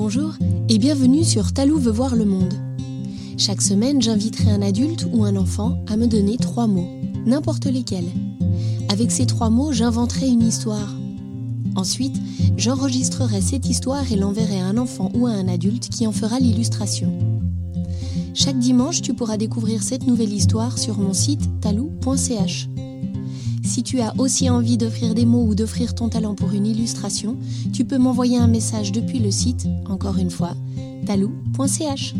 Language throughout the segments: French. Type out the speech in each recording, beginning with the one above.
Bonjour et bienvenue sur Talou veut voir le monde. Chaque semaine, j'inviterai un adulte ou un enfant à me donner trois mots, n'importe lesquels. Avec ces trois mots, j'inventerai une histoire. Ensuite, j'enregistrerai cette histoire et l'enverrai à un enfant ou à un adulte qui en fera l'illustration. Chaque dimanche, tu pourras découvrir cette nouvelle histoire sur mon site talou.ch. Si tu as aussi envie d'offrir des mots ou d'offrir ton talent pour une illustration, tu peux m'envoyer un message depuis le site, encore une fois, talou.ch.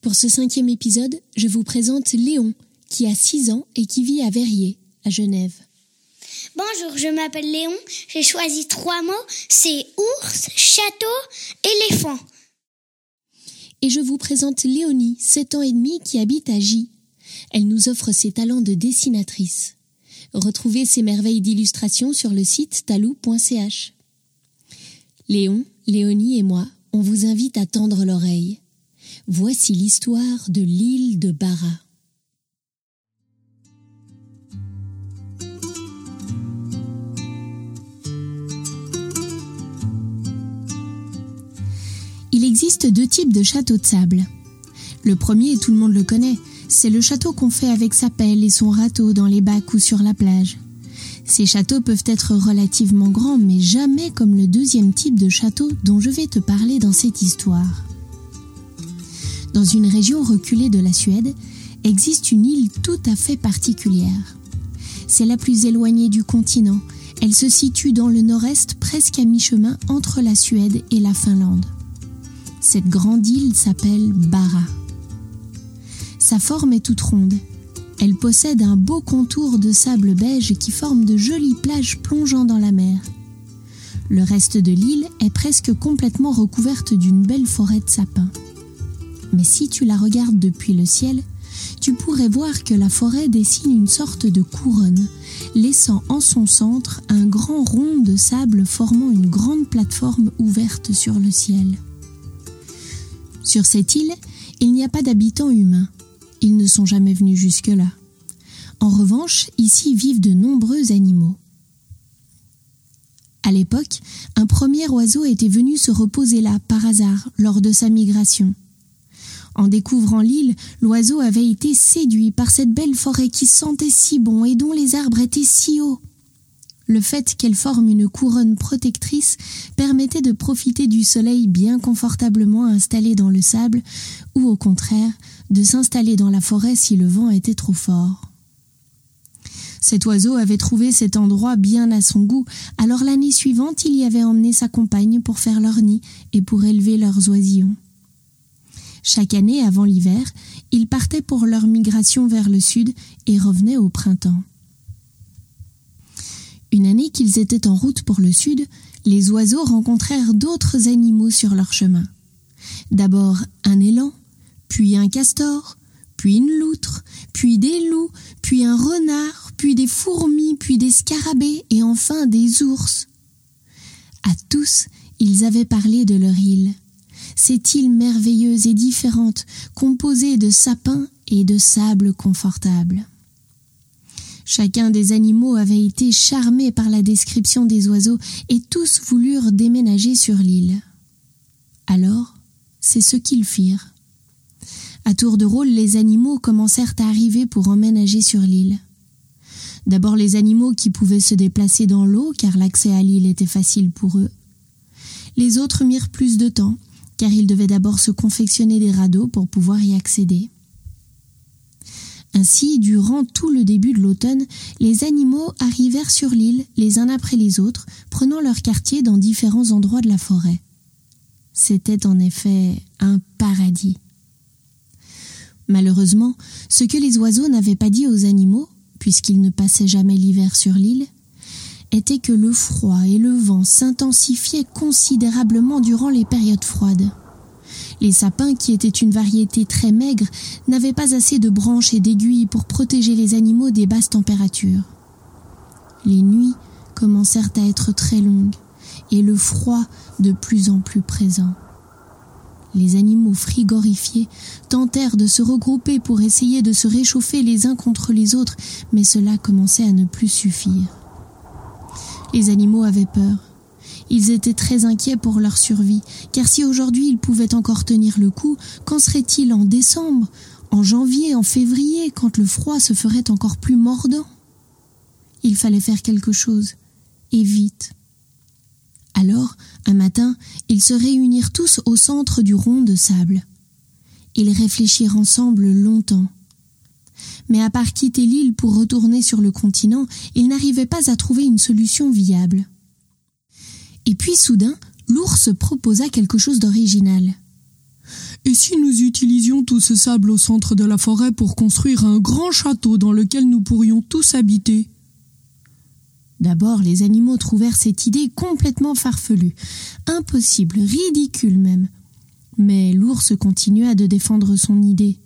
Pour ce cinquième épisode, je vous présente Léon, qui a 6 ans et qui vit à Verrier, à Genève. Bonjour, je m'appelle Léon. J'ai choisi trois mots. C'est ours, château, éléphant et je vous présente Léonie, 7 ans et demi, qui habite à J. Elle nous offre ses talents de dessinatrice. Retrouvez ses merveilles d'illustration sur le site talou.ch. Léon, Léonie et moi, on vous invite à tendre l'oreille. Voici l'histoire de l'île de Bara. Existe deux types de châteaux de sable. Le premier, tout le monde le connaît, c'est le château qu'on fait avec sa pelle et son râteau dans les bacs ou sur la plage. Ces châteaux peuvent être relativement grands, mais jamais comme le deuxième type de château dont je vais te parler dans cette histoire. Dans une région reculée de la Suède, existe une île tout à fait particulière. C'est la plus éloignée du continent. Elle se situe dans le nord-est presque à mi-chemin entre la Suède et la Finlande. Cette grande île s'appelle Bara. Sa forme est toute ronde. Elle possède un beau contour de sable beige qui forme de jolies plages plongeant dans la mer. Le reste de l'île est presque complètement recouverte d'une belle forêt de sapins. Mais si tu la regardes depuis le ciel, tu pourrais voir que la forêt dessine une sorte de couronne, laissant en son centre un grand rond de sable formant une grande plateforme ouverte sur le ciel. Sur cette île, il n'y a pas d'habitants humains. Ils ne sont jamais venus jusque-là. En revanche, ici vivent de nombreux animaux. À l'époque, un premier oiseau était venu se reposer là par hasard lors de sa migration. En découvrant l'île, l'oiseau avait été séduit par cette belle forêt qui sentait si bon et dont les arbres étaient si hauts. Le fait qu'elle forme une couronne protectrice permettait de profiter du soleil bien confortablement installé dans le sable, ou au contraire, de s'installer dans la forêt si le vent était trop fort. Cet oiseau avait trouvé cet endroit bien à son goût, alors l'année suivante il y avait emmené sa compagne pour faire leur nid et pour élever leurs oisillons. Chaque année, avant l'hiver, ils partaient pour leur migration vers le sud et revenaient au printemps. Une année qu'ils étaient en route pour le sud, les oiseaux rencontrèrent d'autres animaux sur leur chemin. D'abord un élan, puis un castor, puis une loutre, puis des loups, puis un renard, puis des fourmis, puis des scarabées et enfin des ours. À tous, ils avaient parlé de leur île. Cette île merveilleuse et différente, composée de sapins et de sable confortable. Chacun des animaux avait été charmé par la description des oiseaux et tous voulurent déménager sur l'île. Alors, c'est ce qu'ils firent. À tour de rôle, les animaux commencèrent à arriver pour emménager sur l'île. D'abord les animaux qui pouvaient se déplacer dans l'eau car l'accès à l'île était facile pour eux. Les autres mirent plus de temps car ils devaient d'abord se confectionner des radeaux pour pouvoir y accéder. Ainsi, durant tout le début de l'automne, les animaux arrivèrent sur l'île les uns après les autres, prenant leur quartier dans différents endroits de la forêt. C'était en effet un paradis. Malheureusement, ce que les oiseaux n'avaient pas dit aux animaux, puisqu'ils ne passaient jamais l'hiver sur l'île, était que le froid et le vent s'intensifiaient considérablement durant les périodes froides. Les sapins, qui étaient une variété très maigre, n'avaient pas assez de branches et d'aiguilles pour protéger les animaux des basses températures. Les nuits commencèrent à être très longues et le froid de plus en plus présent. Les animaux frigorifiés tentèrent de se regrouper pour essayer de se réchauffer les uns contre les autres, mais cela commençait à ne plus suffire. Les animaux avaient peur. Ils étaient très inquiets pour leur survie, car si aujourd'hui ils pouvaient encore tenir le coup, qu'en serait-il en décembre, en janvier, en février, quand le froid se ferait encore plus mordant? Il fallait faire quelque chose, et vite. Alors, un matin, ils se réunirent tous au centre du rond de sable. Ils réfléchirent ensemble longtemps. Mais à part quitter l'île pour retourner sur le continent, ils n'arrivaient pas à trouver une solution viable. Et puis soudain, l'ours proposa quelque chose d'original. Et si nous utilisions tout ce sable au centre de la forêt pour construire un grand château dans lequel nous pourrions tous habiter? D'abord, les animaux trouvèrent cette idée complètement farfelue, impossible, ridicule même. Mais l'ours continua de défendre son idée.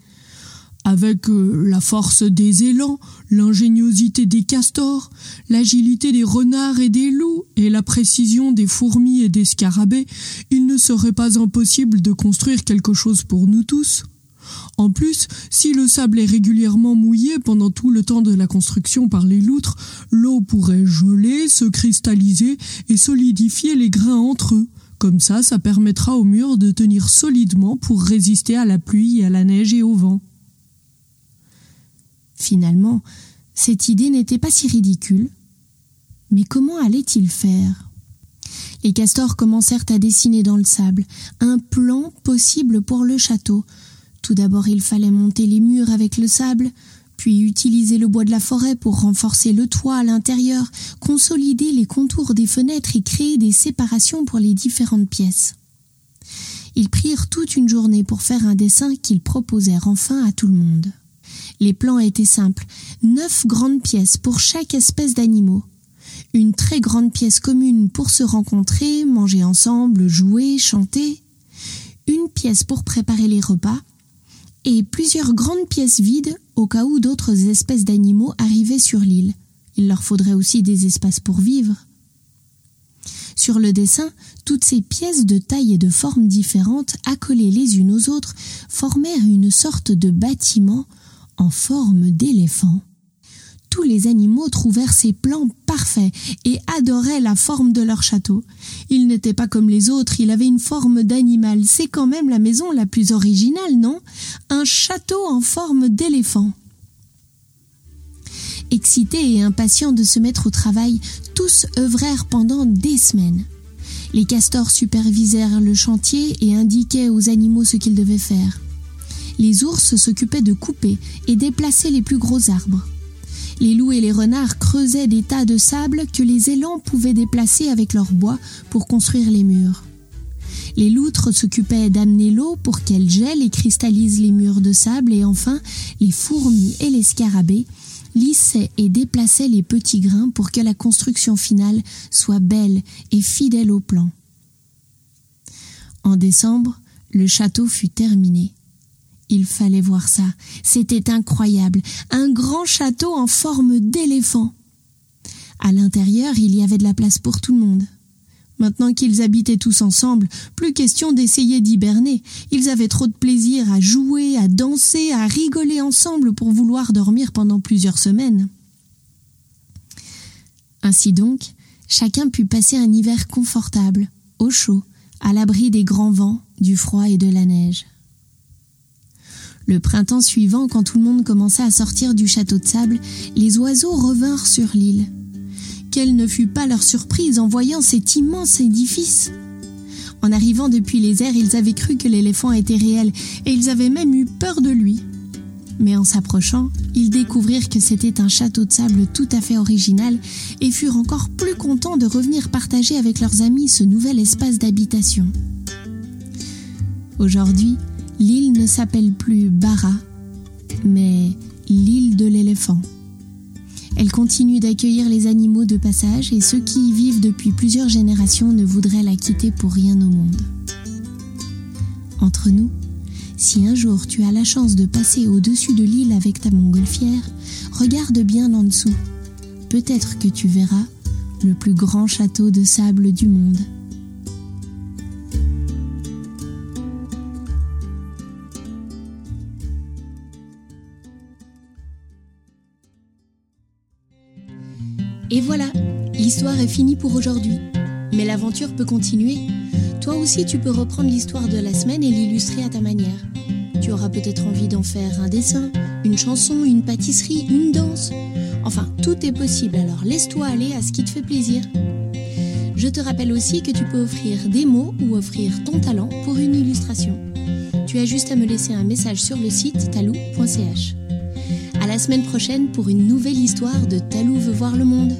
Avec euh, la force des élans, l'ingéniosité des castors, l'agilité des renards et des loups, et la précision des fourmis et des scarabées, il ne serait pas impossible de construire quelque chose pour nous tous. En plus, si le sable est régulièrement mouillé pendant tout le temps de la construction par les loutres, l'eau pourrait geler, se cristalliser et solidifier les grains entre eux. Comme ça, ça permettra aux murs de tenir solidement pour résister à la pluie, à la neige et au vent. Finalement, cette idée n'était pas si ridicule. Mais comment allait-il faire? Les castors commencèrent à dessiner dans le sable un plan possible pour le château, tout d'abord, il fallait monter les murs avec le sable, puis utiliser le bois de la forêt pour renforcer le toit à l'intérieur, consolider les contours des fenêtres et créer des séparations pour les différentes pièces. Ils prirent toute une journée pour faire un dessin qu'ils proposèrent enfin à tout le monde. Les plans étaient simples, neuf grandes pièces pour chaque espèce d'animaux. Une très grande pièce commune pour se rencontrer, manger ensemble, jouer, chanter. Une pièce pour préparer les repas, et plusieurs grandes pièces vides au cas où d'autres espèces d'animaux arrivaient sur l'île. Il leur faudrait aussi des espaces pour vivre. Sur le dessin, toutes ces pièces de taille et de forme différentes, accolées les unes aux autres, formèrent une sorte de bâtiment forme d'éléphant tous les animaux trouvèrent ces plans parfaits et adoraient la forme de leur château. Il n'était pas comme les autres, il avait une forme d'animal. C'est quand même la maison la plus originale, non? Un château en forme d'éléphant. Excités et impatients de se mettre au travail, tous œuvrèrent pendant des semaines. Les castors supervisèrent le chantier et indiquaient aux animaux ce qu'ils devaient faire. Les ours s'occupaient de couper et déplacer les plus gros arbres. Les loups et les renards creusaient des tas de sable que les élans pouvaient déplacer avec leur bois pour construire les murs. Les loutres s'occupaient d'amener l'eau pour qu'elle gèle et cristallise les murs de sable et enfin les fourmis et les scarabées lissaient et déplaçaient les petits grains pour que la construction finale soit belle et fidèle au plan. En décembre, le château fut terminé. Il fallait voir ça. C'était incroyable. Un grand château en forme d'éléphant. À l'intérieur, il y avait de la place pour tout le monde. Maintenant qu'ils habitaient tous ensemble, plus question d'essayer d'hiberner. Ils avaient trop de plaisir à jouer, à danser, à rigoler ensemble pour vouloir dormir pendant plusieurs semaines. Ainsi donc, chacun put passer un hiver confortable, au chaud, à l'abri des grands vents, du froid et de la neige. Le printemps suivant, quand tout le monde commença à sortir du château de sable, les oiseaux revinrent sur l'île. Quelle ne fut pas leur surprise en voyant cet immense édifice En arrivant depuis les airs, ils avaient cru que l'éléphant était réel, et ils avaient même eu peur de lui. Mais en s'approchant, ils découvrirent que c'était un château de sable tout à fait original et furent encore plus contents de revenir partager avec leurs amis ce nouvel espace d'habitation. Aujourd'hui, L'île ne s'appelle plus Bara, mais l'île de l'éléphant. Elle continue d'accueillir les animaux de passage et ceux qui y vivent depuis plusieurs générations ne voudraient la quitter pour rien au monde. Entre nous, si un jour tu as la chance de passer au-dessus de l'île avec ta montgolfière, regarde bien en dessous. Peut-être que tu verras le plus grand château de sable du monde. Et voilà, l'histoire est finie pour aujourd'hui. Mais l'aventure peut continuer. Toi aussi, tu peux reprendre l'histoire de la semaine et l'illustrer à ta manière. Tu auras peut-être envie d'en faire un dessin, une chanson, une pâtisserie, une danse. Enfin, tout est possible, alors laisse-toi aller à ce qui te fait plaisir. Je te rappelle aussi que tu peux offrir des mots ou offrir ton talent pour une illustration. Tu as juste à me laisser un message sur le site talou.ch. La semaine prochaine pour une nouvelle histoire de Talou veut voir le monde.